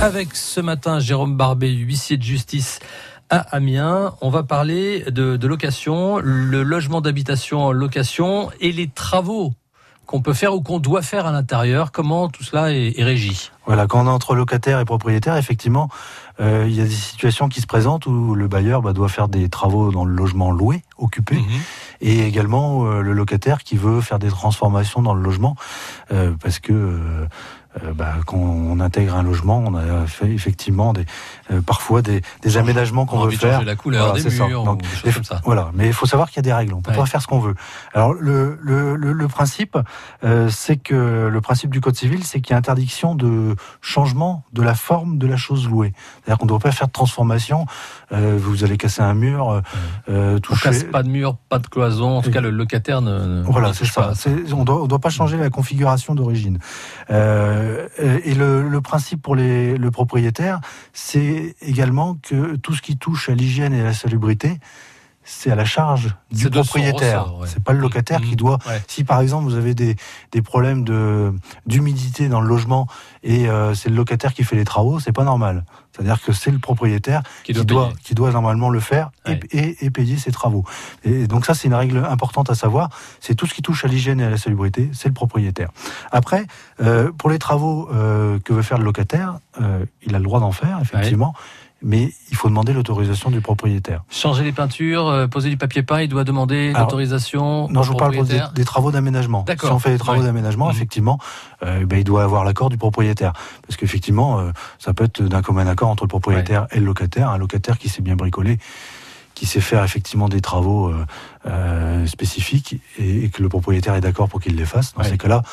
Avec ce matin Jérôme Barbet, huissier de justice à Amiens. On va parler de, location, le logement d'habitation en location et les travaux qu'on peut faire ou qu'on doit faire à l'intérieur. Comment tout cela est, régi Voilà, quand on est entre locataire et propriétaire, effectivement, euh, il y a des situations qui se présentent où le bailleur bah, doit faire des travaux dans le logement loué, occupé, mhm. et également euh, le locataire qui veut faire des transformations dans le logement euh, parce que euh, bah, quand on intègre un logement, on a fait effectivement des, euh, parfois des, des aménagements qu'on veut faire. la couleur des murs, Donc, comme ça. Voilà, mais il faut savoir qu'il y a des règles. On peut pas faire ce qu'on veut. Alors le, le, le, principe, euh, c'est que le principe du code civil, c'est qu'il y a interdiction de changement de la forme de la chose louée. C'est-à-dire qu'on ne doit pas faire de transformation. vous allez casser un mur, euh, toucher. On casse pas de mur, pas de cloison. En tout cas, le locataire ne. voilà, c'est ça. On doit, on doit pas changer la configuration d'origine. Euh, euh, et le, principe pour le propriétaire, c'est également que tout ce qui touche à l'hygiène et à la salubrité, c'est à la charge du propriétaire. C'est pas le locataire qui mmh. doit. Si par exemple vous avez des, des problèmes de d'humidité dans le logement et euh, c'est le locataire qui fait les travaux, c'est pas normal. C'est-à-dire que c'est le propriétaire qui doit, qui doit, normalement le faire et, et, payer ses travaux. Et donc ça, c'est une règle importante à savoir. C'est tout ce qui touche à l'hygiène et à la salubrité, c'est le propriétaire. Après, euh, pour les travaux euh, que veut faire le locataire, il a le droit d'en faire, effectivement mais il faut demander l'autorisation du propriétaire. Changer les peintures, euh, poser du papier peint, il doit demander l'autorisation. Non, je vous parle des, travaux d'aménagement. Si on fait des travaux d'aménagement, mhm. effectivement, euh, ben, il doit avoir l'accord du propriétaire, parce qu'effectivement, euh, ça peut être d'un commun accord entre le propriétaire et le locataire, un locataire qui s'est bien bricolé qui sait faire effectivement des travaux spécifiques et, que le propriétaire est d'accord pour qu'il les fasse. Dans ces cas-là,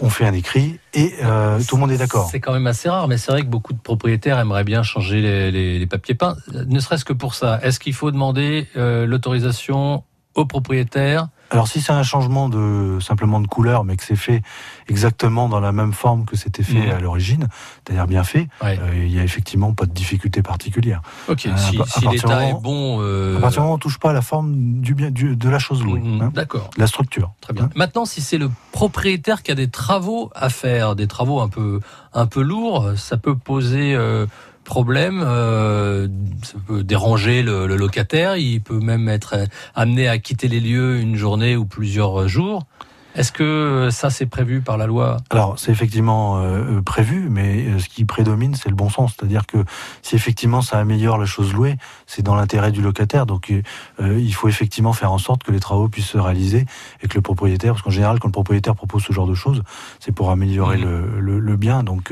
on fait un écrit et euh, tout le monde est d'accord. C'est quand même assez rare, mais c'est vrai que beaucoup de propriétaires aimeraient bien changer les, papiers peints, ne serait-ce que pour ça. Est-ce qu'il faut demander euh, l'autorisation au propriétaire alors si c'est un changement de simplement de couleur, mais que c'est fait exactement dans la même forme que c'était fait mmh. à l'origine, c'est-à-dire bien fait, euh, il n'y a effectivement pas de difficulté particulière. Ok. Euh, si, l'état est bon, euh... à partir du moment où on touche pas à la forme du bien de la chose louée, mmh, hein, d'accord, la structure. Très bien. Hein. Maintenant, si c'est le propriétaire qui a des travaux à faire, des travaux un peu un peu lourds, ça peut poser euh, problème, euh, ça peut déranger le, locataire, il peut même être amené à quitter les lieux une journée ou plusieurs jours. Est-ce que ça c'est prévu par la loi? Alors c'est effectivement euh, prévu, mais euh, ce qui prédomine c'est le bon sens, c'est-à-dire que si effectivement ça améliore la chose louée, c'est dans l'intérêt du locataire, donc euh, il faut effectivement faire en sorte que les travaux puissent se réaliser et que le propriétaire, parce qu'en général quand le propriétaire propose ce genre de choses, c'est pour améliorer mmh. le, le, bien, donc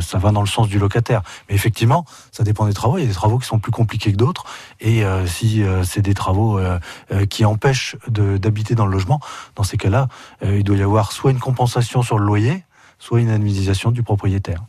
ça va dans le sens du locataire. Mais effectivement, ça dépend des travaux. Il y a des travaux qui sont plus compliqués que d'autres, et si c'est des travaux qui empêchent d'habiter dans le logement, dans ces cas là, euh, il doit y avoir soit une compensation sur le loyer, soit une indemnisation du propriétaire.